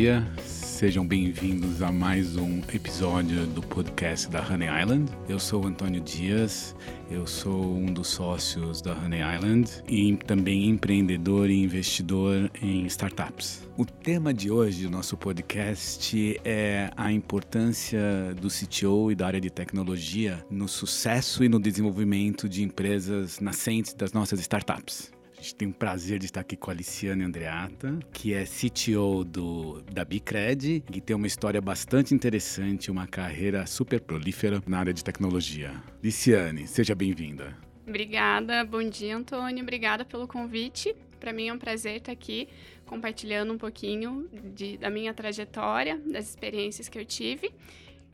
dia. Sejam bem-vindos a mais um episódio do podcast da Honey Island. Eu sou o Antônio Dias, eu sou um dos sócios da Honey Island e também empreendedor e investidor em startups. O tema de hoje do nosso podcast é a importância do CTO e da área de tecnologia no sucesso e no desenvolvimento de empresas nascentes das nossas startups. Gente tem o prazer de estar aqui com a Aliciane Andreata, que é CTO do, da Bicred e tem uma história bastante interessante, uma carreira super prolífera na área de tecnologia. Liciane, seja bem-vinda. Obrigada, bom dia, Antônio. Obrigada pelo convite. Para mim é um prazer estar aqui compartilhando um pouquinho de, da minha trajetória, das experiências que eu tive.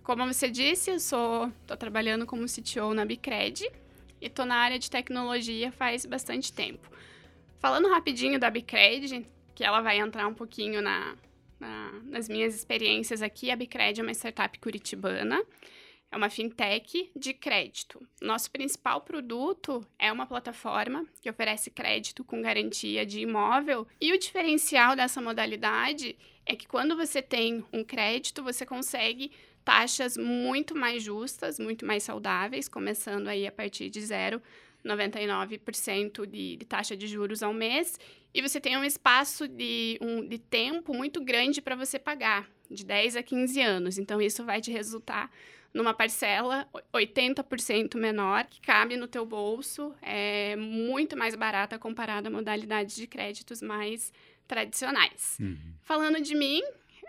Como você disse, eu sou tô trabalhando como CTO na Bicred e estou na área de tecnologia faz bastante tempo. Falando rapidinho da Bicred, que ela vai entrar um pouquinho na, na, nas minhas experiências aqui, a Bicred é uma startup curitibana, é uma fintech de crédito. Nosso principal produto é uma plataforma que oferece crédito com garantia de imóvel, e o diferencial dessa modalidade é que quando você tem um crédito, você consegue taxas muito mais justas, muito mais saudáveis, começando aí a partir de zero 99% de, de taxa de juros ao mês, e você tem um espaço de, um, de tempo muito grande para você pagar, de 10 a 15 anos. Então, isso vai te resultar numa parcela 80% menor, que cabe no teu bolso, é muito mais barata comparada a modalidades de créditos mais tradicionais. Uhum. Falando de mim,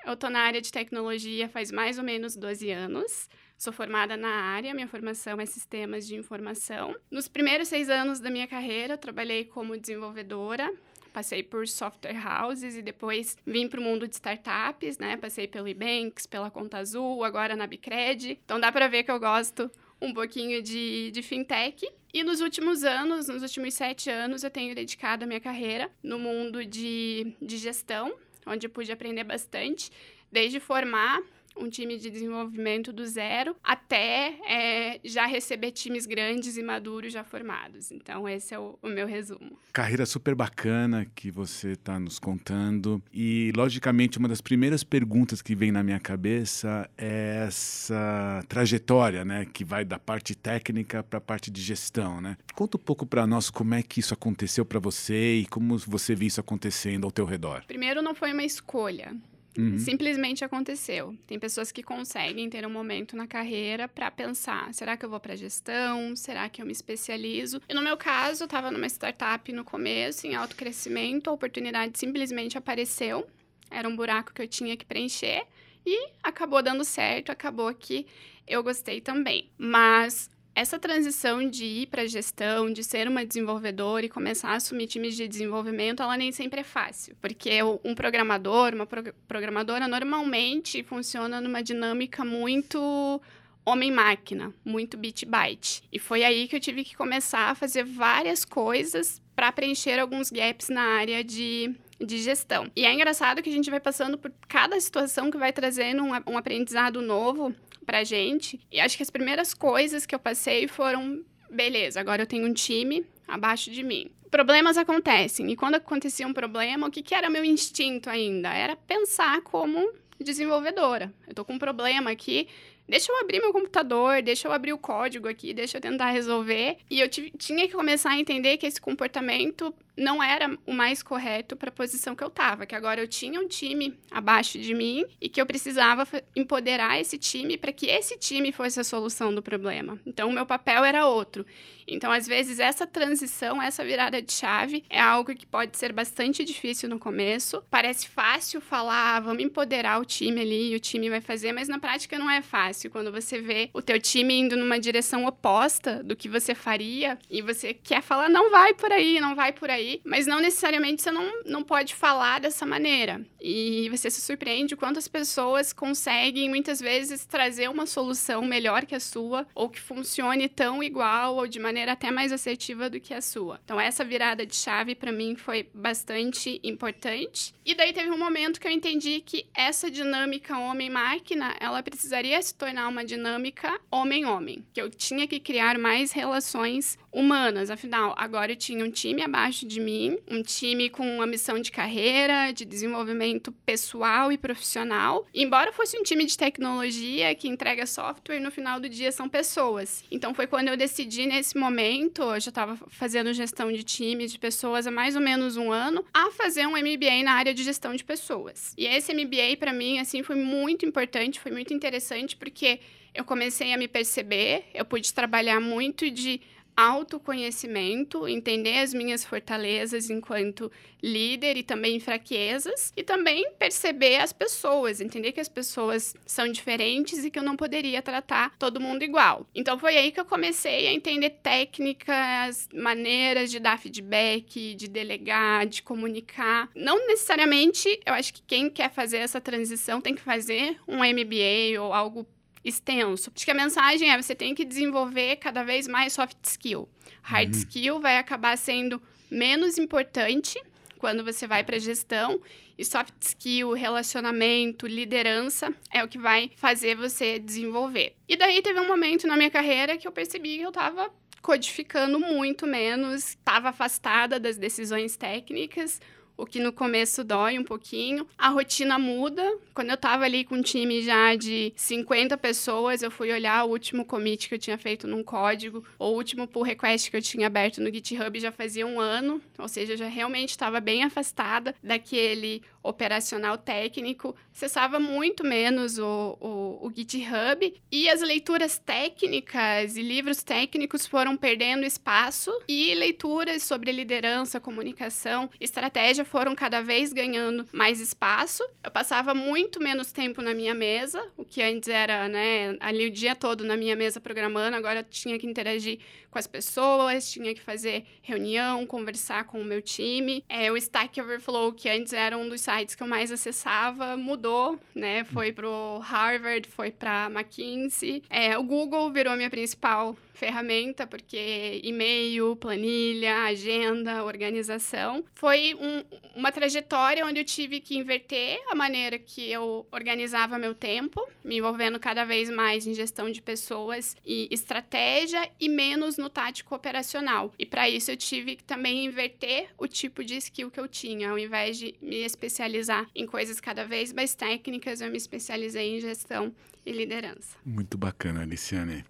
eu estou na área de tecnologia faz mais ou menos 12 anos. Sou formada na área, minha formação é sistemas de informação. Nos primeiros seis anos da minha carreira, trabalhei como desenvolvedora, passei por software houses e depois vim para o mundo de startups, né? Passei pelo Ebanks, pela Conta Azul, agora na Bicred. Então dá para ver que eu gosto um pouquinho de, de fintech. E nos últimos anos, nos últimos sete anos, eu tenho dedicado a minha carreira no mundo de, de gestão, onde eu pude aprender bastante, desde formar um time de desenvolvimento do zero até é, já receber times grandes e maduros já formados. Então, esse é o, o meu resumo. Carreira super bacana que você está nos contando. E, logicamente, uma das primeiras perguntas que vem na minha cabeça é essa trajetória, né? Que vai da parte técnica para a parte de gestão, né? Conta um pouco para nós como é que isso aconteceu para você e como você viu isso acontecendo ao teu redor. Primeiro, não foi uma escolha. Uhum. Simplesmente aconteceu. Tem pessoas que conseguem ter um momento na carreira para pensar: será que eu vou para gestão? Será que eu me especializo? E no meu caso, eu estava numa startup no começo, em alto crescimento, a oportunidade simplesmente apareceu. Era um buraco que eu tinha que preencher e acabou dando certo, acabou que eu gostei também. Mas essa transição de ir para gestão, de ser uma desenvolvedora e começar a assumir times de desenvolvimento, ela nem sempre é fácil. Porque um programador, uma programadora, normalmente funciona numa dinâmica muito homem-máquina, muito bit-byte. E foi aí que eu tive que começar a fazer várias coisas para preencher alguns gaps na área de de gestão. E é engraçado que a gente vai passando por cada situação que vai trazendo um, um aprendizado novo pra gente. E acho que as primeiras coisas que eu passei foram: beleza, agora eu tenho um time abaixo de mim. Problemas acontecem. E quando acontecia um problema, o que, que era meu instinto ainda? Era pensar como desenvolvedora. Eu tô com um problema aqui, deixa eu abrir meu computador, deixa eu abrir o código aqui, deixa eu tentar resolver. E eu tinha que começar a entender que esse comportamento não era o mais correto para a posição que eu estava, que agora eu tinha um time abaixo de mim e que eu precisava empoderar esse time para que esse time fosse a solução do problema. Então, o meu papel era outro. Então, às vezes, essa transição, essa virada de chave é algo que pode ser bastante difícil no começo. Parece fácil falar, ah, vamos empoderar o time ali e o time vai fazer, mas na prática não é fácil. Quando você vê o teu time indo numa direção oposta do que você faria e você quer falar, não vai por aí, não vai por aí mas não necessariamente você não, não pode falar dessa maneira. E você se surpreende quantas pessoas conseguem muitas vezes trazer uma solução melhor que a sua, ou que funcione tão igual, ou de maneira até mais assertiva do que a sua. Então, essa virada de chave para mim foi bastante importante. E daí teve um momento que eu entendi que essa dinâmica homem-máquina, ela precisaria se tornar uma dinâmica homem-homem, que eu tinha que criar mais relações humanas. Afinal, agora eu tinha um time abaixo de mim, um time com uma missão de carreira, de desenvolvimento pessoal e profissional. embora fosse um time de tecnologia que entrega software, no final do dia são pessoas. Então foi quando eu decidi nesse momento, eu já estava fazendo gestão de time de pessoas há mais ou menos um ano, a fazer um MBA na área de gestão de pessoas. E esse MBA para mim assim foi muito importante, foi muito interessante porque eu comecei a me perceber, eu pude trabalhar muito de autoconhecimento, entender as minhas fortalezas enquanto líder e também fraquezas, e também perceber as pessoas, entender que as pessoas são diferentes e que eu não poderia tratar todo mundo igual. Então foi aí que eu comecei a entender técnicas, maneiras de dar feedback, de delegar, de comunicar. Não necessariamente, eu acho que quem quer fazer essa transição tem que fazer um MBA ou algo extenso. Acho que a mensagem é você tem que desenvolver cada vez mais soft skill. Hard uhum. skill vai acabar sendo menos importante quando você vai para gestão e soft skill, relacionamento, liderança é o que vai fazer você desenvolver. E daí teve um momento na minha carreira que eu percebi que eu estava codificando muito menos, estava afastada das decisões técnicas, o que no começo dói um pouquinho. A rotina muda. Quando eu tava ali com um time já de 50 pessoas, eu fui olhar o último commit que eu tinha feito num código, ou o último pull request que eu tinha aberto no GitHub já fazia um ano, ou seja, eu já realmente estava bem afastada daquele operacional técnico, acessava muito menos o, o, o, GitHub e as leituras técnicas e livros técnicos foram perdendo espaço e leituras sobre liderança, comunicação, estratégia foram cada vez ganhando mais espaço. Eu passava muito menos tempo na minha mesa, o que antes era, né, ali o dia todo na minha mesa programando, agora eu tinha que interagir com as pessoas, tinha que fazer reunião, conversar com o meu time. É, o Stack Overflow, que antes era um dos sites que eu mais acessava, mudou, né? Foi pro Harvard, foi para McKinsey. É, o Google virou minha principal ferramenta, porque e-mail, planilha, agenda, organização. Foi um, uma trajetória onde eu tive que inverter a maneira que eu organizava meu tempo, me envolvendo cada vez mais em gestão de pessoas e estratégia e menos no tático operacional. E para isso eu tive que também inverter o tipo de skill que eu tinha. Ao invés de me especializar em coisas cada vez mais técnicas, eu me especializei em gestão e liderança. Muito bacana, Aliciane.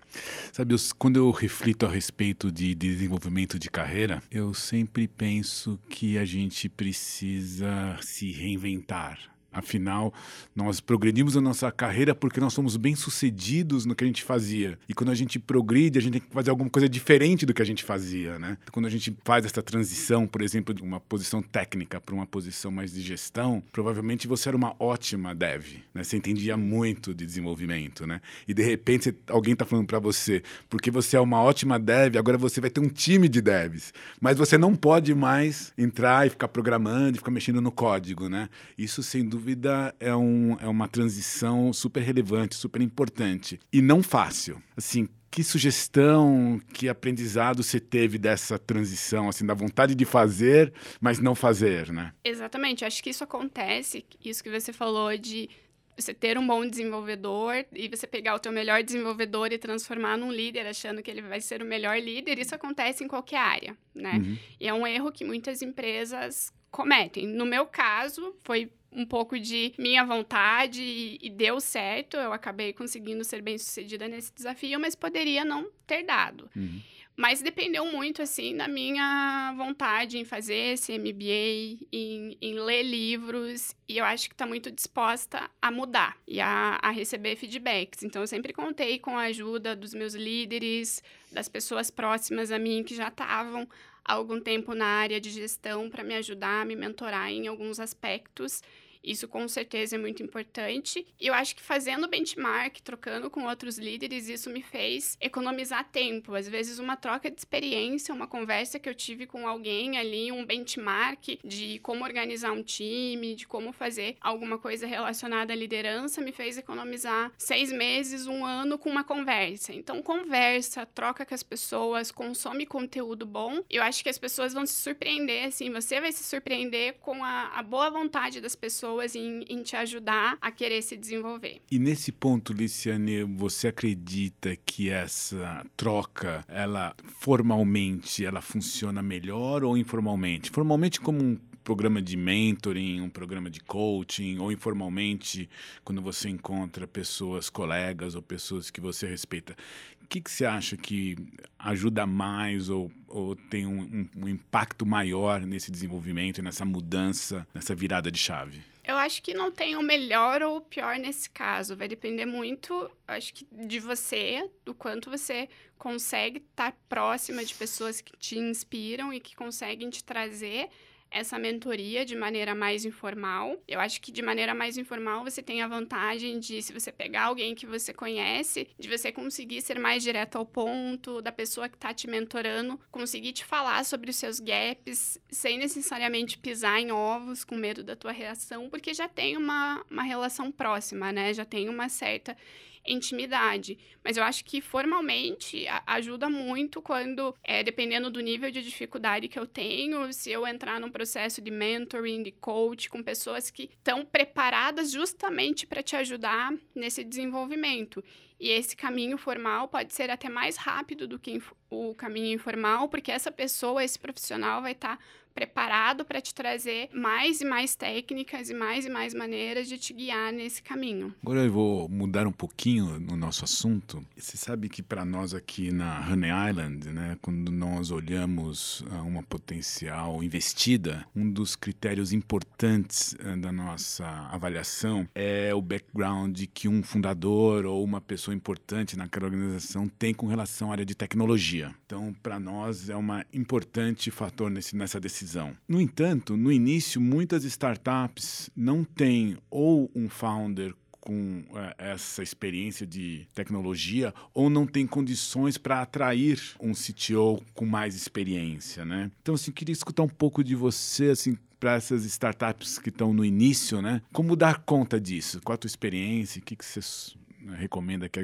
Sabe, eu, quando eu reflito a respeito de desenvolvimento de carreira, eu sempre penso que a gente precisa se reinventar Afinal, nós progredimos a nossa carreira porque nós somos bem-sucedidos no que a gente fazia. E quando a gente progride, a gente tem que fazer alguma coisa diferente do que a gente fazia, né? Quando a gente faz essa transição, por exemplo, de uma posição técnica para uma posição mais de gestão, provavelmente você era uma ótima dev, né? Você entendia muito de desenvolvimento, né? E de repente alguém está falando para você, porque você é uma ótima dev, agora você vai ter um time de devs. Mas você não pode mais entrar e ficar programando, e ficar mexendo no código, né? Isso, sem dúvida, dúvida, é, um, é uma transição super relevante, super importante. E não fácil. Assim, que sugestão, que aprendizado você teve dessa transição, assim, da vontade de fazer, mas não fazer, né? Exatamente. Acho que isso acontece, isso que você falou de você ter um bom desenvolvedor e você pegar o teu melhor desenvolvedor e transformar num líder, achando que ele vai ser o melhor líder, isso acontece em qualquer área, né? Uhum. E é um erro que muitas empresas cometem. No meu caso, foi um pouco de minha vontade e, e, deu certo. Eu acabei conseguindo ser bem sucedida nesse desafio, mas poderia não ter dado. Uhum. Mas dependeu muito, assim, da minha vontade em fazer esse MBA, em, em ler livros, e eu acho que está muito disposta a mudar e a, a receber feedbacks. Então, eu sempre contei com a ajuda dos meus líderes, das pessoas próximas a mim que já estavam algum tempo na área de gestão para me ajudar, me mentorar em alguns aspectos. Isso com certeza é muito importante. E eu acho que fazendo benchmark, trocando com outros líderes, isso me fez economizar tempo. Às vezes, uma troca de experiência, uma conversa que eu tive com alguém ali, um benchmark de como organizar um time, de como fazer alguma coisa relacionada à liderança, me fez economizar seis meses, um ano com uma conversa. Então, conversa, troca com as pessoas, consome conteúdo bom. Eu acho que as pessoas vão se surpreender, assim, você vai se surpreender com a, a boa vontade das pessoas pessoas, em, em te ajudar a querer se desenvolver. E nesse ponto, Liciane, você acredita que essa troca, ela formalmente, ela funciona melhor ou informalmente? Formalmente como um programa de mentoring, um programa de coaching, ou informalmente, quando você encontra pessoas, colegas ou pessoas que você respeita. O que, que você acha que ajuda mais ou, ou tem um, um, um impacto maior nesse desenvolvimento, nessa mudança, nessa virada de chave? Eu acho que não tem o melhor ou o pior nesse caso. Vai depender muito, acho que, de você, do quanto você consegue estar próxima de pessoas que te inspiram e que conseguem te trazer essa mentoria de maneira mais informal. Eu acho que de maneira mais informal você tem a vantagem de, se você pegar alguém que você conhece, de você conseguir ser mais direto ao ponto, da pessoa que está te mentorando, conseguir te falar sobre os seus gaps, sem necessariamente pisar em ovos com medo da tua reação, porque já tem uma, uma relação próxima, né? Já tem uma certa intimidade. Mas eu acho que formalmente ajuda muito quando, é, dependendo do nível de dificuldade que eu tenho, se eu entrar num processo de mentoring, de coach, com pessoas que estão preparadas justamente para te ajudar nesse desenvolvimento. E esse caminho formal pode ser até mais rápido do que o caminho informal, porque essa pessoa, esse profissional vai estar tá preparado para te trazer mais e mais técnicas e mais e mais maneiras de te guiar nesse caminho. Agora eu vou mudar um pouquinho no nosso assunto. Você sabe que para nós aqui na Honey Island, né, quando nós olhamos ah, uma potencial investida, um dos critérios importantes ah, da nossa avaliação é o background que um fundador ou uma pessoa importante naquela organização tem com relação à área de tecnologia. Então, para nós é um importante fator nesse, nessa decisão decisão. No entanto, no início, muitas startups não têm ou um founder com é, essa experiência de tecnologia ou não tem condições para atrair um CTO com mais experiência, né? Então, assim, queria escutar um pouco de você, assim, para essas startups que estão no início, né? Como dar conta disso? Qual a tua experiência? O que, que você recomenda que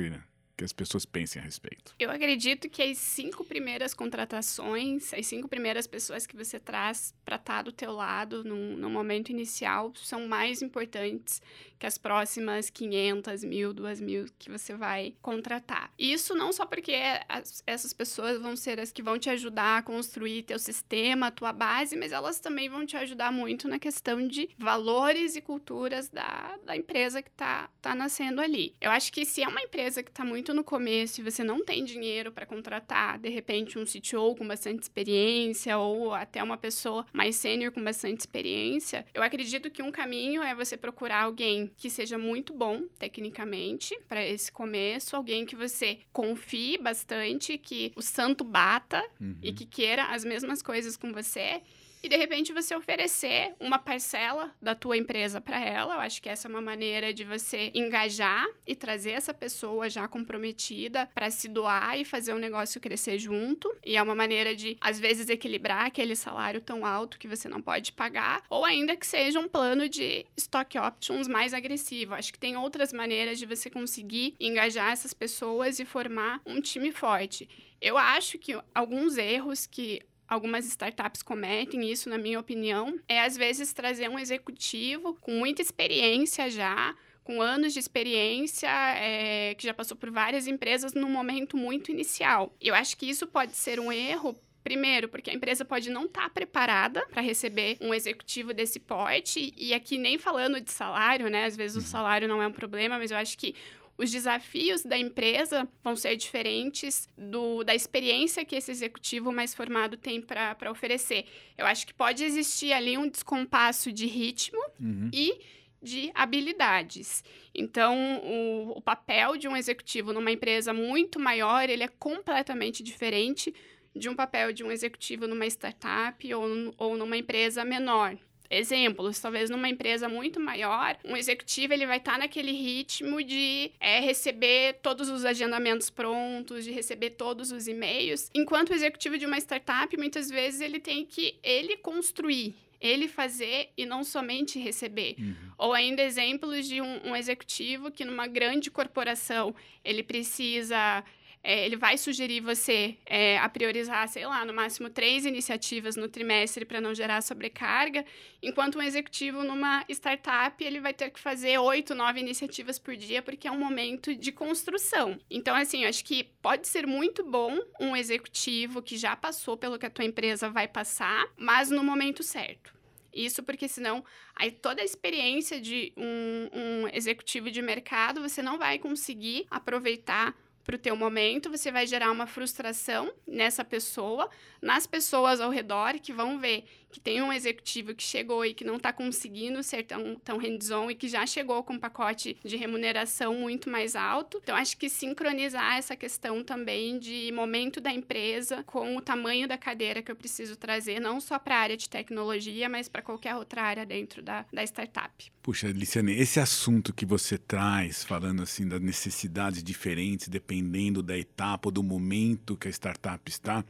que as pessoas pensem a respeito? Eu acredito que as cinco primeiras contratações, as cinco primeiras pessoas que você traz para estar tá do teu lado no, no momento inicial são mais importantes que as próximas 500, mil, 2 mil que você vai contratar. Isso não só porque as, essas pessoas vão ser as que vão te ajudar a construir teu sistema, tua base, mas elas também vão te ajudar muito na questão de valores e culturas da, da empresa que está tá nascendo ali. Eu acho que se é uma empresa que está muito no começo e você não tem dinheiro para contratar, de repente, um CTO com bastante experiência ou até uma pessoa mais sênior com bastante experiência, eu acredito que um caminho é você procurar alguém que seja muito bom tecnicamente para esse começo, alguém que você confie bastante, que o santo bata uhum. e que queira as mesmas coisas com você e de repente você oferecer uma parcela da tua empresa para ela. Eu acho que essa é uma maneira de você engajar e trazer essa pessoa já comprometida para se doar e fazer o negócio crescer junto. E é uma maneira de às vezes equilibrar aquele salário tão alto que você não pode pagar, ou ainda que seja um plano de stock options mais agressivo. Acho que tem outras maneiras de você conseguir engajar essas pessoas e formar um time forte. Eu acho que alguns erros que algumas startups cometem isso, na minha opinião, é às vezes trazer um executivo com muita experiência já, com anos de experiência, é, que já passou por várias empresas num momento muito inicial. Eu acho que isso pode ser um erro Primeiro, porque a empresa pode não estar tá preparada para receber um executivo desse porte, e aqui nem falando de salário, né? Às vezes o uhum. salário não é um problema, mas eu acho que os desafios da empresa vão ser diferentes do, da experiência que esse executivo mais formado tem para oferecer. Eu acho que pode existir ali um descompasso de ritmo uhum. e de habilidades. Então, o, o, papel de um executivo numa empresa muito maior, ele é completamente diferente de um papel de um executivo numa startup ou, ou numa empresa menor. Exemplos, talvez numa empresa muito maior, um executivo ele vai estar tá naquele ritmo de é, receber todos os agendamentos prontos, de receber todos os e-mails, enquanto o executivo de uma startup, muitas vezes ele tem que ele construir, ele fazer e não somente receber. Uhum. Ou ainda exemplos de um, um executivo que numa grande corporação ele precisa é, ele vai sugerir você é, a priorizar, sei lá, no máximo três iniciativas no trimestre para não gerar sobrecarga, enquanto um executivo numa startup ele vai ter que fazer oito, nove iniciativas por dia porque é um momento de construção. Então, assim, eu acho que pode ser muito bom um executivo que já passou pelo que a tua empresa vai passar, mas no momento certo. Isso porque senão aí toda a experiência de um, um executivo de mercado você não vai conseguir aproveitar para o teu momento, você vai gerar uma frustração nessa pessoa, nas pessoas ao redor que vão ver que tem um executivo que chegou e que não está conseguindo ser tão, tão hands-on e que já chegou com um pacote de remuneração muito mais alto. Então, acho que sincronizar essa questão também de momento da empresa com o tamanho da cadeira que eu preciso trazer, não só para a área de tecnologia, mas para qualquer outra área dentro da, da startup. Puxa, Liciane, esse assunto que você traz, falando assim das necessidades diferentes, dependendo da etapa ou do momento que a startup está,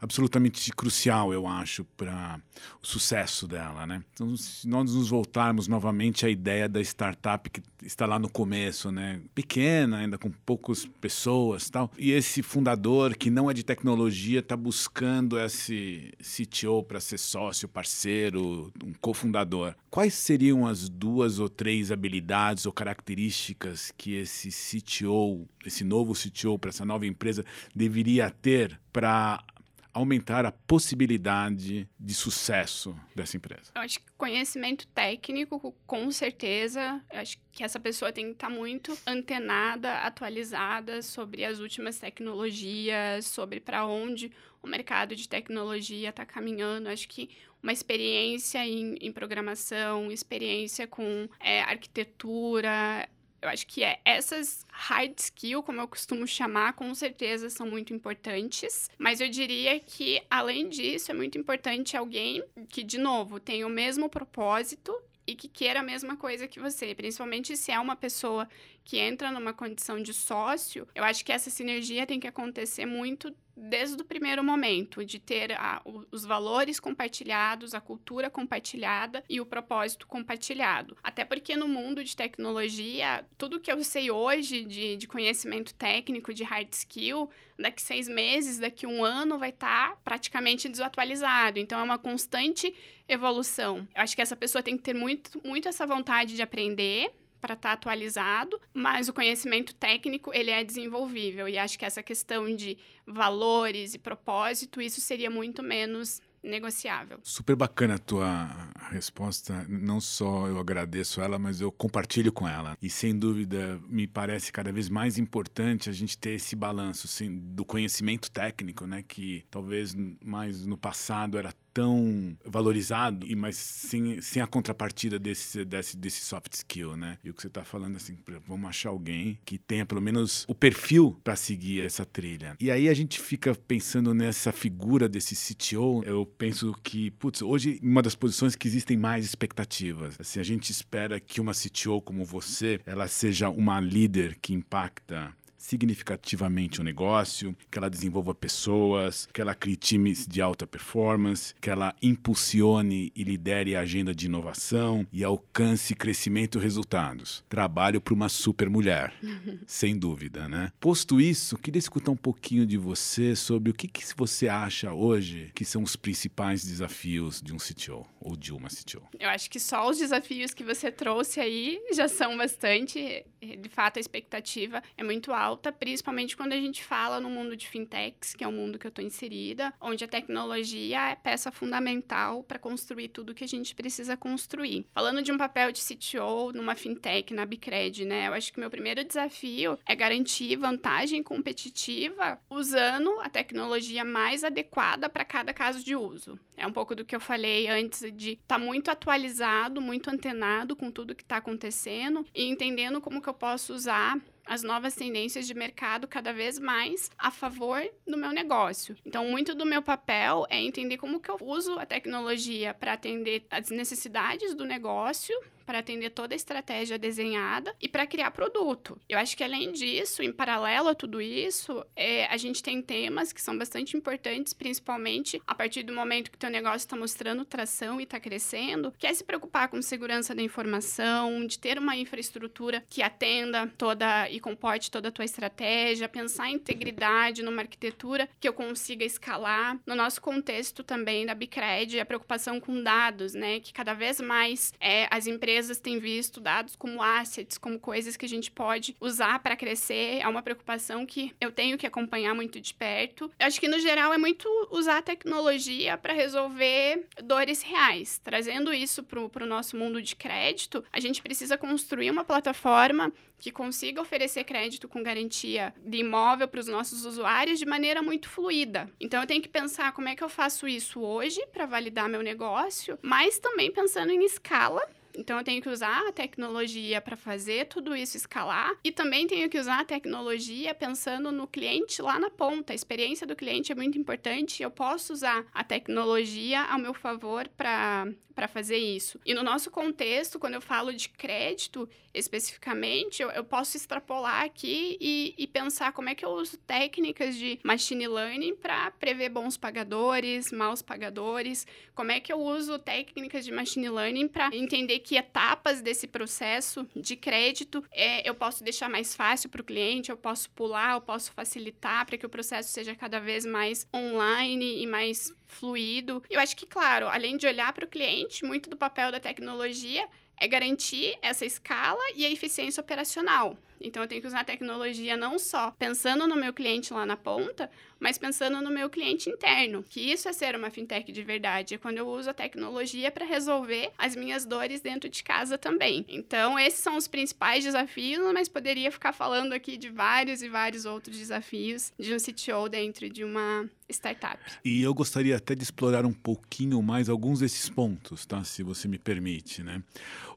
absolutamente crucial, eu acho, para o sucesso dela, né? Então, se nós nos voltarmos novamente à ideia da startup que está lá no começo, né? Pequena, ainda com poucas pessoas, tal. E esse fundador que não é de tecnologia está buscando esse CTO para ser sócio, parceiro, um cofundador. Quais seriam as duas ou três habilidades ou características que esse CTO, esse novo CTO para essa nova empresa deveria ter para aumentar a possibilidade de sucesso dessa empresa? Eu acho que conhecimento técnico, com certeza. Eu acho que essa pessoa tem que estar muito antenada, atualizada sobre as últimas tecnologias, sobre para onde o mercado de tecnologia está caminhando. Eu acho que uma experiência em, em programação, experiência com é, arquitetura, eu acho que é essas hard skill, como eu costumo chamar, com certeza são muito importantes. Mas eu diria que, além disso, é muito importante alguém que, de novo, tem o mesmo propósito e que queira a mesma coisa que você, principalmente se é uma pessoa que entra numa condição de sócio, eu acho que essa sinergia tem que acontecer muito desde o primeiro momento, de ter a, os valores compartilhados, a cultura compartilhada e o propósito compartilhado. Até porque no mundo de tecnologia, tudo que eu sei hoje de, de conhecimento técnico, de hard skill, daqui seis meses, daqui um ano, vai estar tá praticamente desatualizado. Então, é uma constante evolução. Eu acho que essa pessoa tem que ter muito, muito essa vontade de aprender, para estar tá atualizado, mas o conhecimento técnico ele é desenvolvível e acho que essa questão de valores e propósito isso seria muito menos negociável. Super bacana a tua resposta. Não só eu agradeço ela, mas eu compartilho com ela. E sem dúvida, me parece cada vez mais importante a gente ter esse balanço assim, do conhecimento técnico, né? Que talvez mais no passado era tão valorizado, e mas sem, sem a contrapartida desse, desse, desse soft skill, né? E o que você está falando assim, vamos achar alguém que tenha pelo menos o perfil para seguir essa trilha. E aí a gente fica pensando nessa figura desse CTO. Eu penso que, putz, hoje uma das posições que existem mais expectativas. Assim, a gente espera que uma CTO como você, ela seja uma líder que impacta significativamente o negócio, que ela desenvolva pessoas, que ela crie times de alta performance, que ela impulsione e lidere a agenda de inovação e alcance crescimento e resultados. Trabalho para uma super mulher, sem dúvida, né? Posto isso, queria escutar um pouquinho de você sobre o que, que você acha hoje que são os principais desafios de um CTO ou de uma CTO. Eu acho que só os desafios que você trouxe aí já são bastante. De fato, a expectativa é muito alta alta, principalmente quando a gente fala no mundo de fintechs, que é o mundo que eu estou inserida, onde a tecnologia é peça fundamental para construir tudo que a gente precisa construir. Falando de um papel de CTO numa fintech, na Bicred, né? Eu acho que meu primeiro desafio é garantir vantagem competitiva usando a tecnologia mais adequada para cada caso de uso. É um pouco do que eu falei antes de estar tá muito atualizado, muito antenado com tudo que está acontecendo e entendendo como que eu posso usar as novas tendências de mercado cada vez mais a favor do meu negócio. Então, muito do meu papel é entender como que eu uso a tecnologia para atender as necessidades do negócio para atender toda a estratégia desenhada e para criar produto. Eu acho que além disso, em paralelo a tudo isso, é, a gente tem temas que são bastante importantes, principalmente a partir do momento que teu negócio está mostrando tração e está crescendo, que é se preocupar com segurança da informação, de ter uma infraestrutura que atenda toda e comporte toda a tua estratégia, pensar em integridade numa arquitetura que eu consiga escalar. No nosso contexto também da Bicred, a preocupação com dados, né? Que cada vez mais é, as empresas têm visto dados como assets, como coisas que a gente pode usar para crescer. É uma preocupação que eu tenho que acompanhar muito de perto. Eu acho que, no geral, é muito usar a tecnologia para resolver dores reais. Trazendo isso para o nosso mundo de crédito, a gente precisa construir uma plataforma que consiga oferecer crédito com garantia de imóvel para os nossos usuários de maneira muito fluida. Então eu tenho que pensar como é que eu faço isso hoje para validar meu negócio, mas também pensando em escala então eu tenho que usar a tecnologia para fazer tudo isso escalar e também tenho que usar a tecnologia pensando no cliente lá na ponta. A experiência do cliente é muito importante. Eu posso usar a tecnologia ao meu favor para para fazer isso. E no nosso contexto, quando eu falo de crédito especificamente, eu, eu posso extrapolar aqui e, e, pensar como é que eu uso técnicas de machine learning para prever bons pagadores, maus pagadores, como é que eu uso técnicas de machine learning para entender que etapas desse processo de crédito é, eu posso deixar mais fácil para o cliente, eu posso pular, eu posso facilitar para que o processo seja cada vez mais online e mais fluido. Eu acho que, claro, além de olhar para o cliente, muito do papel da tecnologia é garantir essa escala e a eficiência operacional. Então eu tenho que usar a tecnologia não só pensando no meu cliente lá na ponta, mas pensando no meu cliente interno, que isso é ser uma fintech de verdade, é quando eu uso a tecnologia para resolver as minhas dores dentro de casa também. Então esses são os principais desafios, mas poderia ficar falando aqui de vários e vários outros desafios de um CTO dentro de uma startup. E eu gostaria até de explorar um pouquinho mais alguns desses pontos, tá? Se você me permite, né?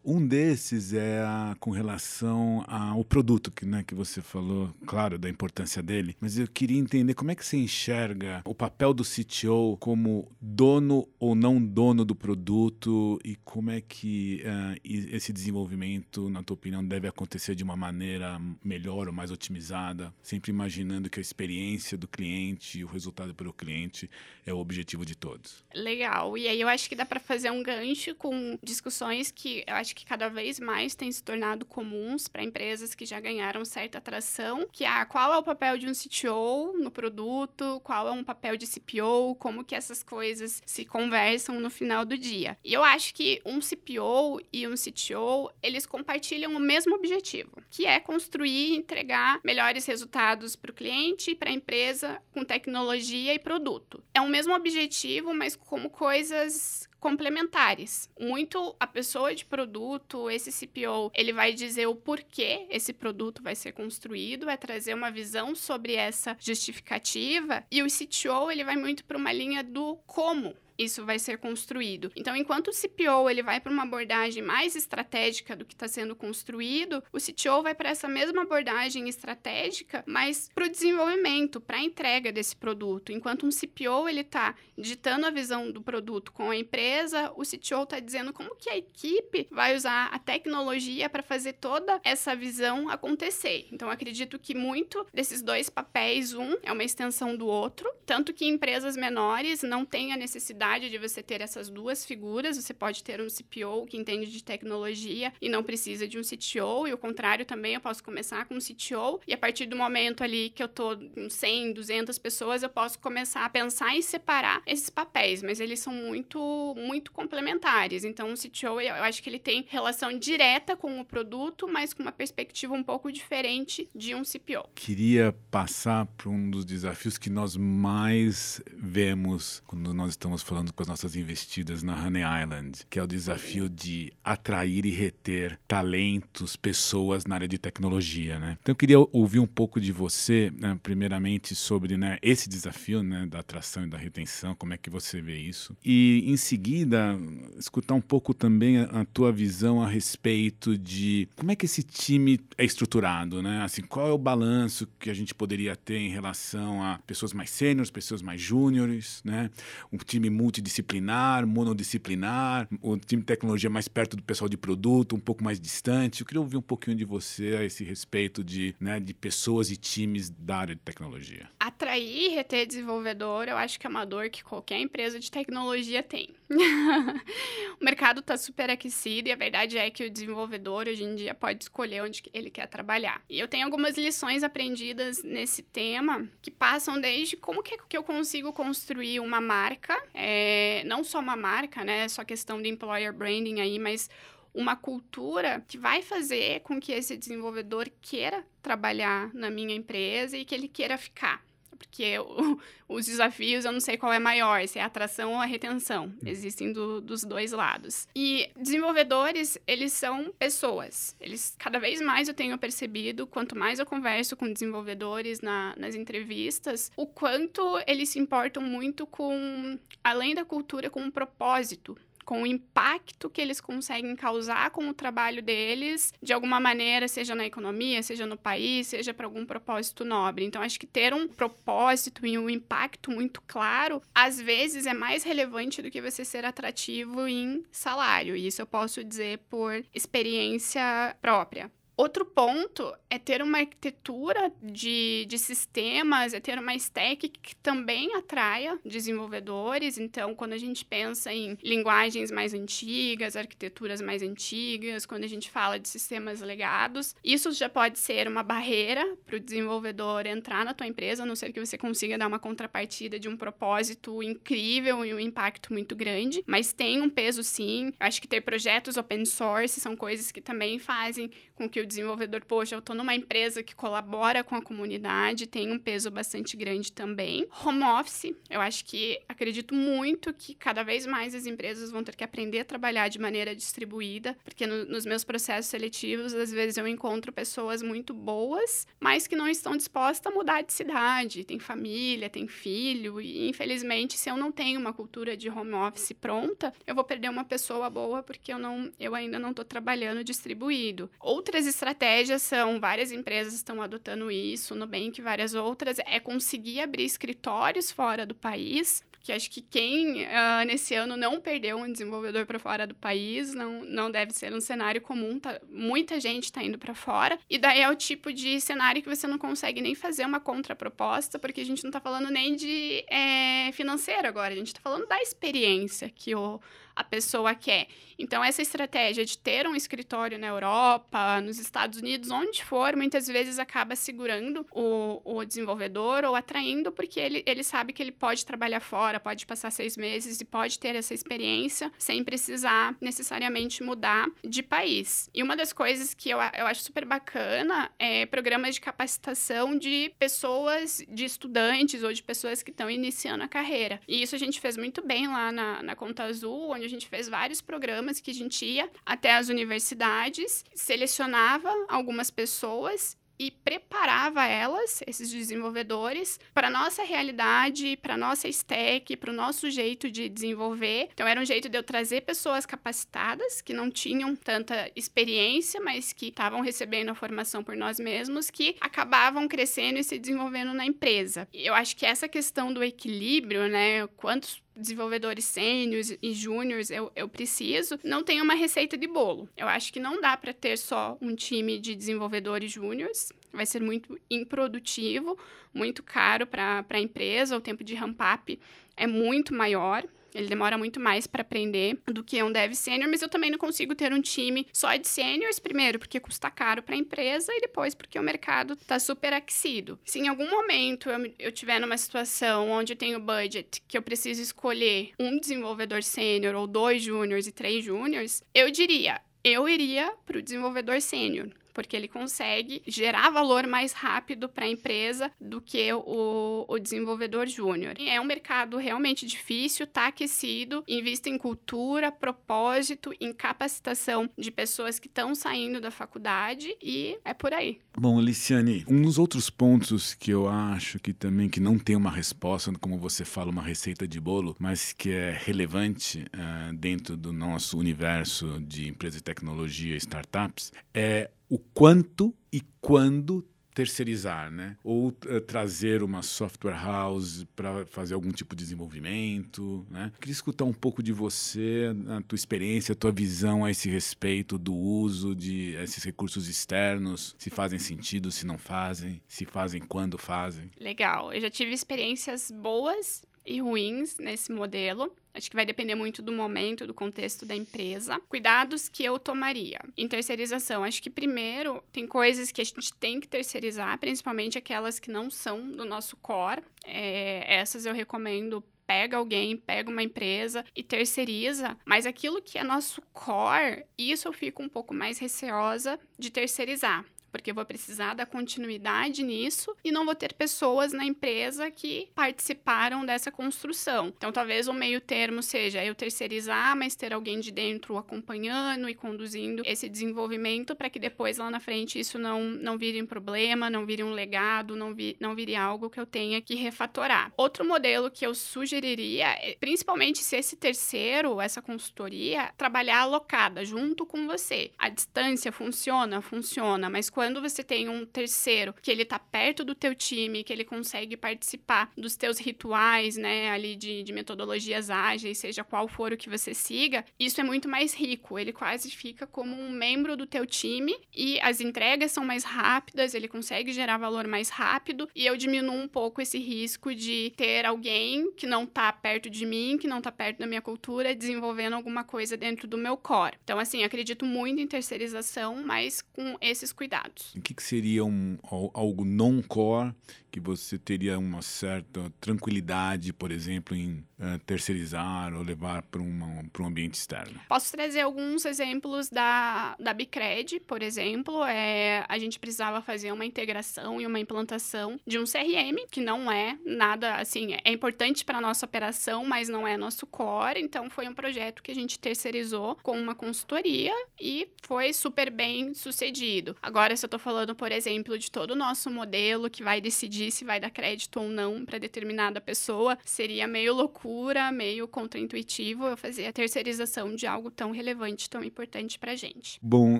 Um desses é a, com relação ao produto que, né, que você falou, claro, da importância dele, mas eu queria entender como é que você enxerga o papel do CTO como dono ou não dono do produto e como é que uh, esse desenvolvimento, na tua opinião, deve acontecer de uma maneira melhor ou mais otimizada, sempre imaginando que a experiência do cliente, o resultado para o cliente é o objetivo de todos. Legal. E aí eu acho que dá para fazer um gancho com discussões que acho que cada vez mais têm se tornado comuns para empresas que já ganharam certa atração, que ah, qual é o papel de um CTO no produto, qual é um papel de CPO, como que essas coisas se conversam no final do dia. E eu acho que um CPO e um CTO, eles compartilham o mesmo objetivo, que é construir e entregar melhores resultados para o cliente e para a empresa com tecnologia e produto. É o mesmo objetivo, mas como coisas complementares. Muito a pessoa de produto, esse CPO, ele vai dizer o porquê esse produto vai ser construído, vai trazer uma visão sobre essa justificativa, e o CTO, ele vai muito para uma linha do como isso vai ser construído. Então, enquanto o CPO ele vai para uma abordagem mais estratégica do que está sendo construído, o CTO vai para essa mesma abordagem estratégica, mas para o desenvolvimento, para a entrega desse produto. Enquanto um CPO ele está ditando a visão do produto com a empresa, o CTO está dizendo como que a equipe vai usar a tecnologia para fazer toda essa visão acontecer. Então, acredito que muito desses dois papéis, um é uma extensão do outro, tanto que empresas menores não têm a necessidade de você ter essas duas figuras. Você pode ter um CPO que entende de tecnologia e não precisa de um CTO, e o contrário também, eu posso começar com um CTO, e a partir do momento ali que eu tô com 100, 200 pessoas, eu posso começar a pensar em separar esses papéis, mas eles são muito, muito complementares. Então, o CTO, eu acho que ele tem relação direta com o produto, mas com uma perspectiva um pouco diferente de um CPO. Queria passar para um dos desafios que nós mais vemos quando nós estamos falando falando com as nossas investidas na Honey Island, que é o desafio de atrair e reter talentos, pessoas na área de tecnologia, né? Então eu queria ouvir um pouco de você, né, primeiramente sobre né, esse desafio né, da atração e da retenção, como é que você vê isso, e em seguida escutar um pouco também a, a tua visão a respeito de como é que esse time é estruturado, né? Assim, qual é o balanço que a gente poderia ter em relação a pessoas mais sêniores, pessoas mais júniores, né? Um time muito multidisciplinar, monodisciplinar, o time de tecnologia mais perto do pessoal de produto, um pouco mais distante. Eu queria ouvir um pouquinho de você a esse respeito de, né, de pessoas e times da área de tecnologia. Atrair e reter desenvolvedor, eu acho que é uma dor que qualquer empresa de tecnologia tem. o mercado está super aquecido e a verdade é que o desenvolvedor hoje em dia pode escolher onde ele quer trabalhar. E eu tenho algumas lições aprendidas nesse tema que passam desde como que, que eu consigo construir uma marca, é, não só uma marca, né? Só questão de employer branding aí, mas uma cultura que vai fazer com que esse desenvolvedor queira trabalhar na minha empresa e que ele queira ficar porque o, os desafios eu não sei qual é maior, se é a atração ou a retenção. Existem do, dos dois lados. E desenvolvedores, eles são pessoas. Eles, cada vez mais eu tenho percebido, quanto mais eu converso com desenvolvedores na, nas entrevistas, o quanto eles se importam muito com, além da cultura, com um propósito com o impacto que eles conseguem causar com o trabalho deles, de alguma maneira, seja na economia, seja no país, seja para algum propósito nobre. Então, acho que ter um propósito e um impacto muito claro, às vezes é mais relevante do que você ser atrativo em salário. Isso eu posso dizer por experiência própria. Outro ponto é ter uma arquitetura de, de sistemas, é ter uma stack que também atraia desenvolvedores. Então, quando a gente pensa em linguagens mais antigas, arquiteturas mais antigas, quando a gente fala de sistemas legados, isso já pode ser uma barreira para o desenvolvedor entrar na tua empresa, a não ser que você consiga dar uma contrapartida de um propósito incrível e um impacto muito grande. Mas tem um peso sim. Acho que ter projetos open source são coisas que também fazem com que o desenvolvedor, poxa, eu estou numa empresa que colabora com a comunidade, tem um peso bastante grande também. Home office, eu acho que acredito muito que cada vez mais as empresas vão ter que aprender a trabalhar de maneira distribuída, porque no, nos meus processos seletivos, às vezes eu encontro pessoas muito boas, mas que não estão dispostas a mudar de cidade, tem família, tem filho, e infelizmente, se eu não tenho uma cultura de home office pronta, eu vou perder uma pessoa boa porque eu não eu ainda não estou trabalhando distribuído. Outras estratégias são, várias empresas estão adotando isso, Nubank e várias outras, é conseguir abrir escritórios fora do país, que acho que quem uh, nesse ano não perdeu um desenvolvedor para fora do país não, não deve ser um cenário comum. Tá, muita gente está indo para fora. E daí é o tipo de cenário que você não consegue nem fazer uma contraproposta, porque a gente não está falando nem de é, financeiro agora, a gente está falando da experiência que o a pessoa quer. Então, essa estratégia de ter um escritório na Europa, nos Estados Unidos, onde for, muitas vezes acaba segurando o, o desenvolvedor ou atraindo, porque ele, ele sabe que ele pode trabalhar fora, pode passar seis meses e pode ter essa experiência sem precisar necessariamente mudar de país. E uma das coisas que eu, eu acho super bacana é programas de capacitação de pessoas, de estudantes ou de pessoas que estão iniciando a carreira. E isso a gente fez muito bem lá na, na Conta Azul, onde a gente fez vários programas que a gente ia até as universidades, selecionava algumas pessoas e preparava elas, esses desenvolvedores, para nossa realidade, para nossa stack, para o nosso jeito de desenvolver. Então era um jeito de eu trazer pessoas capacitadas que não tinham tanta experiência, mas que estavam recebendo a formação por nós mesmos, que acabavam crescendo e se desenvolvendo na empresa. Eu acho que essa questão do equilíbrio, né, quantos desenvolvedores sêniores e júniores eu, eu preciso, não tem uma receita de bolo. Eu acho que não dá para ter só um time de desenvolvedores júniores. Vai ser muito improdutivo, muito caro para a empresa. O tempo de ramp-up é muito maior. Ele demora muito mais para aprender do que um dev sênior, mas eu também não consigo ter um time só de sêniors, primeiro porque custa caro para a empresa e depois porque o mercado está super aquecido. Se em algum momento eu, eu tiver numa situação onde eu tenho budget que eu preciso escolher um desenvolvedor sênior ou dois júniores e três júniores, eu diria, eu iria para o desenvolvedor sênior porque ele consegue gerar valor mais rápido para a empresa do que o, o desenvolvedor júnior. É um mercado realmente difícil, está aquecido, invista em cultura, propósito, em capacitação de pessoas que estão saindo da faculdade e é por aí. Bom, Liciane, um dos outros pontos que eu acho que também que não tem uma resposta, como você fala, uma receita de bolo, mas que é relevante uh, dentro do nosso universo de empresas de tecnologia e startups, é o quanto e quando terceirizar, né? Ou uh, trazer uma software house para fazer algum tipo de desenvolvimento, né? Queria escutar um pouco de você, a tua experiência, a tua visão a esse respeito do uso de esses recursos externos, se fazem sentido, se não fazem, se fazem quando fazem. Legal. Eu já tive experiências boas e ruins nesse modelo. Acho que vai depender muito do momento, do contexto da empresa. Cuidados que eu tomaria. Em terceirização, acho que primeiro tem coisas que a gente tem que terceirizar, principalmente aquelas que não são do nosso core. É, essas eu recomendo pega alguém, pega uma empresa e terceiriza, mas aquilo que é nosso core, isso eu fico um pouco mais receosa de terceirizar porque vou precisar da continuidade nisso e não vou ter pessoas na empresa que participaram dessa construção. Então, talvez o meio termo seja eu terceirizar, mas ter alguém de dentro acompanhando e conduzindo esse desenvolvimento para que depois lá na frente isso não, não vire um problema, não vire um legado, não, vi, não vire algo que eu tenha que refatorar. Outro modelo que eu sugeriria, é, principalmente se esse terceiro, essa consultoria, trabalhar alocada junto com você. A distância funciona? Funciona, mas quando você tem um terceiro que ele tá perto do teu time, que ele consegue participar dos teus rituais, né, ali de, de metodologias ágeis, seja qual for o que você siga, isso é muito mais rico. Ele quase fica como um membro do teu time e as entregas são mais rápidas, ele consegue gerar valor mais rápido e eu diminuo um pouco esse risco de ter alguém que não tá perto de mim, que não tá perto da minha cultura, desenvolvendo alguma coisa dentro do meu core. Então, assim, acredito muito em terceirização, mas com esses cuidados. O que, que seria um, algo non-core que você teria uma certa tranquilidade, por exemplo, em uh, terceirizar ou levar para um ambiente externo? Posso trazer alguns exemplos da, da Bicred, por exemplo. É, a gente precisava fazer uma integração e uma implantação de um CRM, que não é nada assim, é importante para a nossa operação, mas não é nosso core. Então, foi um projeto que a gente terceirizou com uma consultoria e foi super bem sucedido. Agora, se eu estou falando, por exemplo, de todo o nosso modelo que vai decidir se vai dar crédito ou não para determinada pessoa, seria meio loucura, meio contraintuitivo eu fazer a terceirização de algo tão relevante, tão importante para gente. Bom,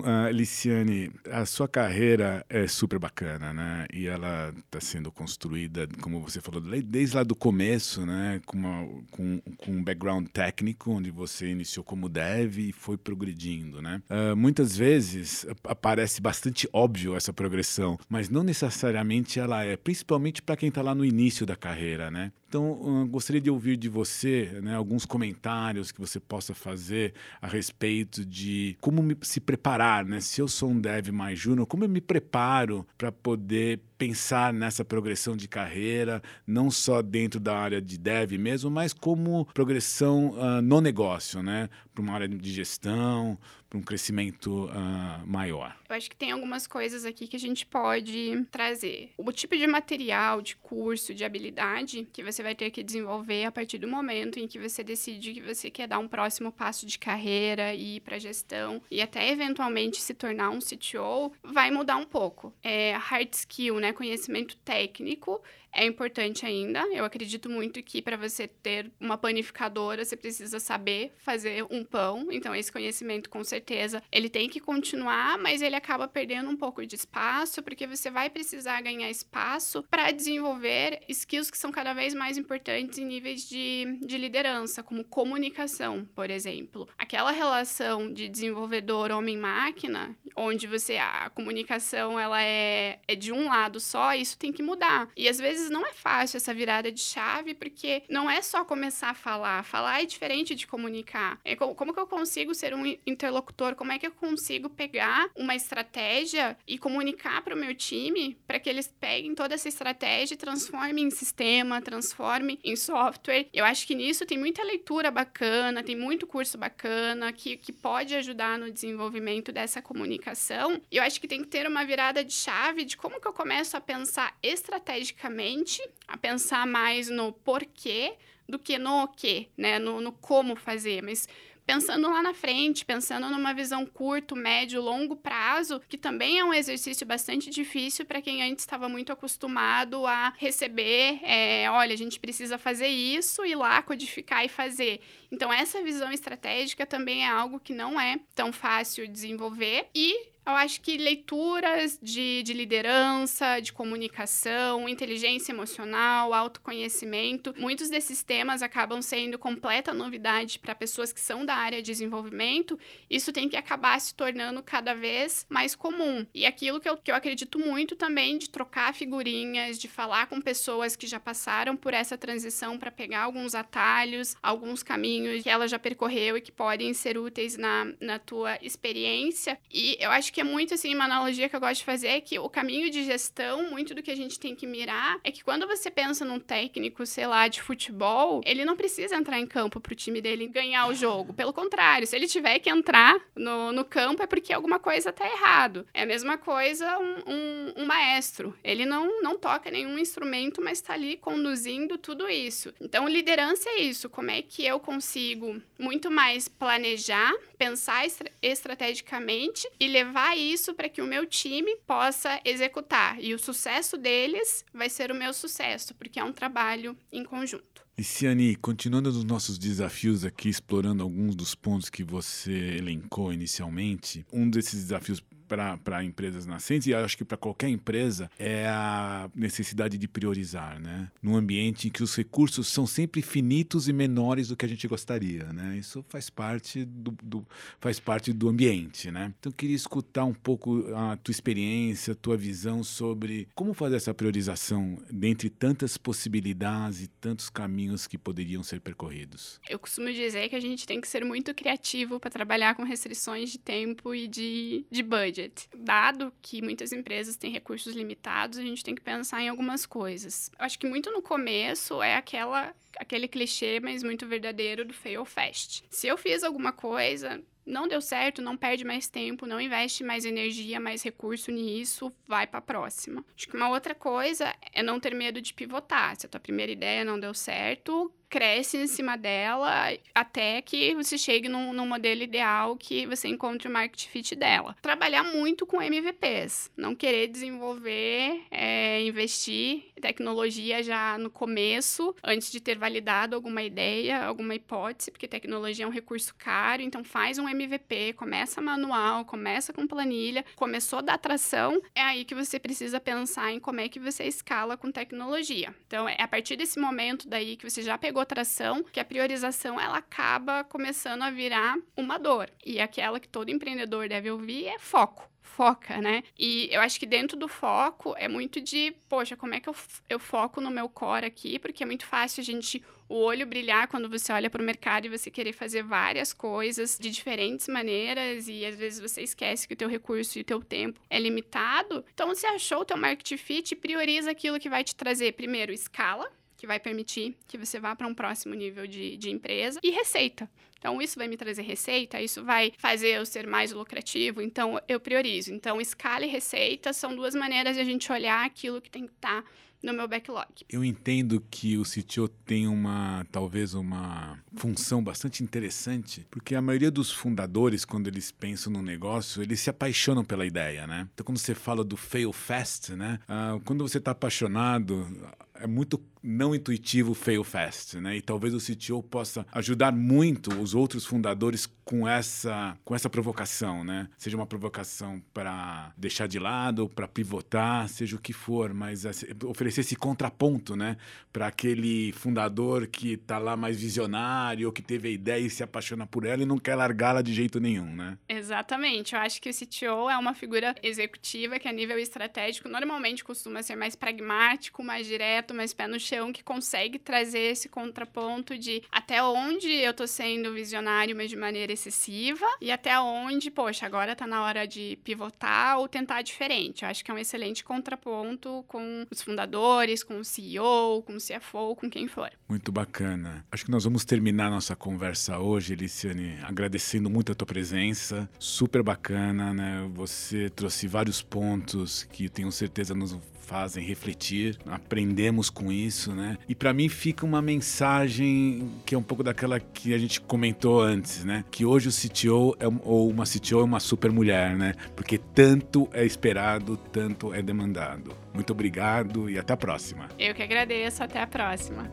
uh, Liciane, a sua carreira é super bacana, né? E ela está sendo construída, como você falou, desde lá do começo, né? Com, uma, com, com um background técnico, onde você iniciou como dev e foi progredindo, né? Uh, muitas vezes aparece bastante óbvio essa progressão, mas não necessariamente ela é, principalmente para quem está lá no início da carreira, né? Então, gostaria de ouvir de você né, alguns comentários que você possa fazer a respeito de como se preparar, né? Se eu sou um dev mais júnior, como eu me preparo para poder pensar nessa progressão de carreira, não só dentro da área de dev mesmo, mas como progressão uh, no negócio, né? Para uma área de gestão, para um crescimento uh, maior. Eu acho que tem algumas coisas aqui que a gente pode trazer. O tipo de material, de curso, de habilidade que você vai ter que desenvolver a partir do momento em que você decide que você quer dar um próximo passo de carreira e ir para gestão e até eventualmente se tornar um CTO, vai mudar um pouco. É hard skill, né? conhecimento técnico é importante ainda. Eu acredito muito que para você ter uma panificadora, você precisa saber fazer um pão. Então, esse conhecimento, com certeza, ele tem que continuar, mas ele acaba perdendo um pouco de espaço, porque você vai precisar ganhar espaço para desenvolver skills que são cada vez mais importantes em níveis de, de liderança, como comunicação, por exemplo. Aquela relação de desenvolvedor homem-máquina, onde você a comunicação ela é, é de um lado só, isso tem que mudar. E às vezes vezes não é fácil essa virada de chave, porque não é só começar a falar. Falar é diferente de comunicar. É como, como que eu consigo ser um interlocutor? Como é que eu consigo pegar uma estratégia e comunicar para o meu time para que eles peguem toda essa estratégia e transformem em sistema, transformem em software? Eu acho que nisso tem muita leitura bacana, tem muito curso bacana que, que pode ajudar no desenvolvimento dessa comunicação. Eu acho que tem que ter uma virada de chave de como que eu começo a pensar estrategicamente mente a pensar mais no porquê do que no o quê, né? No, no como fazer, mas pensando lá na frente, pensando numa visão curto, médio, longo prazo, que também é um exercício bastante difícil para quem antes estava muito acostumado a receber, é, olha, a gente precisa fazer isso, ir lá codificar e fazer. Então essa visão estratégica também é algo que não é tão fácil desenvolver e Eu acho que leituras de, de liderança, de comunicação, inteligência emocional, autoconhecimento, muitos desses temas acabam sendo completa novidade para pessoas que são da área de desenvolvimento. Isso tem que acabar se tornando cada vez mais comum. E aquilo que eu, que eu acredito muito também de trocar figurinhas, de falar com pessoas que já passaram por essa transição para pegar alguns atalhos, alguns caminhos que ela já percorreu e que podem ser úteis na, na tua experiência. E eu acho que é muito assim, uma analogia que eu gosto de fazer é que o caminho de gestão, muito do que a gente tem que mirar, é que quando você pensa num técnico, sei lá, de futebol, ele não precisa entrar em campo pro time dele ganhar o jogo. Pelo contrário, se ele tiver que entrar no, no campo é porque alguma coisa tá errado. É a mesma coisa um, um, um maestro. Ele não, não toca nenhum instrumento, mas está ali conduzindo tudo isso. Então, liderança é isso. Como é que eu consigo muito mais planejar, pensar estra estrategicamente e levar isso para que o meu time possa executar. E o sucesso deles vai ser o meu sucesso, porque é um trabalho em conjunto. E Ciani, continuando nos nossos desafios aqui, explorando alguns dos pontos que você elencou inicialmente, um desses desafios para empresas nascentes, e acho que para qualquer empresa, é a necessidade de priorizar, né? Num ambiente em que os recursos são sempre finitos e menores do que a gente gostaria, né? Isso faz parte do, do faz parte do ambiente, né? Então, eu queria escutar um pouco a tua experiência, a tua visão sobre como fazer essa priorização dentre tantas possibilidades e tantos caminhos que poderiam ser percorridos. Eu costumo dizer que a gente tem que ser muito criativo para trabalhar com restrições de tempo e de, de budget budget. Dado que muitas empresas têm recursos limitados, a gente tem que pensar em algumas coisas. Eu acho que muito no começo é aquela aquele clichê, mas muito verdadeiro do fail fast. Se eu fiz alguma coisa, não deu certo, não perde mais tempo, não investe mais energia, mais recurso nisso, vai para a próxima. Acho que uma outra coisa é não ter medo de pivotar. Se a tua primeira ideia não deu certo, cresce em cima dela até que você chegue num, num, modelo ideal que você encontre o market fit dela. Trabalhar muito com MVPs, não querer desenvolver, é, investir tecnologia já no começo, antes de ter validado alguma ideia, alguma hipótese, porque tecnologia é um recurso caro, então faz um MVP, começa manual, começa com planilha, começou a dar tração, é aí que você precisa pensar em como é que você escala com tecnologia. Então é a partir desse momento daí que você já pegou pegou que a priorização ela acaba começando a virar uma dor. E aquela que todo empreendedor deve ouvir é foco foca, né? E eu acho que dentro do foco é muito de, poxa, como é que eu, eu foco no meu core aqui? Porque é muito fácil a gente o olho brilhar quando você olha para o mercado e você querer fazer várias coisas de diferentes maneiras e às vezes você esquece que o teu recurso e o teu tempo é limitado. Então, você achou o teu market fit, prioriza aquilo que vai te trazer primeiro escala, que vai permitir que você vá para um próximo nível de, de empresa, e receita. Então, isso vai me trazer receita, isso vai fazer eu ser mais lucrativo, então eu priorizo. Então, escala e receita são duas maneiras de a gente olhar aquilo que tem que estar tá no meu backlog. Eu entendo que o CTO tem uma, talvez uma função bastante interessante, porque a maioria dos fundadores, quando eles pensam no negócio, eles se apaixonam pela ideia, né? Então, quando você fala do fail fast, né? Uh, quando você está apaixonado, é muito não intuitivo fail fast, né? E talvez o CTO possa ajudar muito os outros fundadores com essa com essa provocação, né? Seja uma provocação para deixar de lado, para pivotar, seja o que for, mas oferecer esse contraponto, né, para aquele fundador que está lá mais visionário, ou que teve a ideia e se apaixona por ela e não quer largá-la de jeito nenhum, né? Exatamente. Eu acho que o CTO é uma figura executiva que a nível estratégico normalmente costuma ser mais pragmático, mais direto, mais pé no chão que consegue trazer esse contraponto de até onde eu tô sendo visionário, mas de maneira excessiva, e até onde, poxa, agora tá na hora de pivotar ou tentar diferente. Eu acho que é um excelente contraponto com os fundadores, com o CEO, com o CFO, com quem for. Muito bacana. Acho que nós vamos terminar nossa conversa hoje, Eliciane, agradecendo muito a tua presença. Super bacana, né? Você trouxe vários pontos que tenho certeza nos fazem refletir, aprendemos com isso, né? E para mim fica uma mensagem que é um pouco daquela que a gente comentou antes, né? Que hoje o CTO é, ou uma CTO é uma super mulher, né? Porque tanto é esperado, tanto é demandado. Muito obrigado e até a próxima. Eu que agradeço, até a próxima.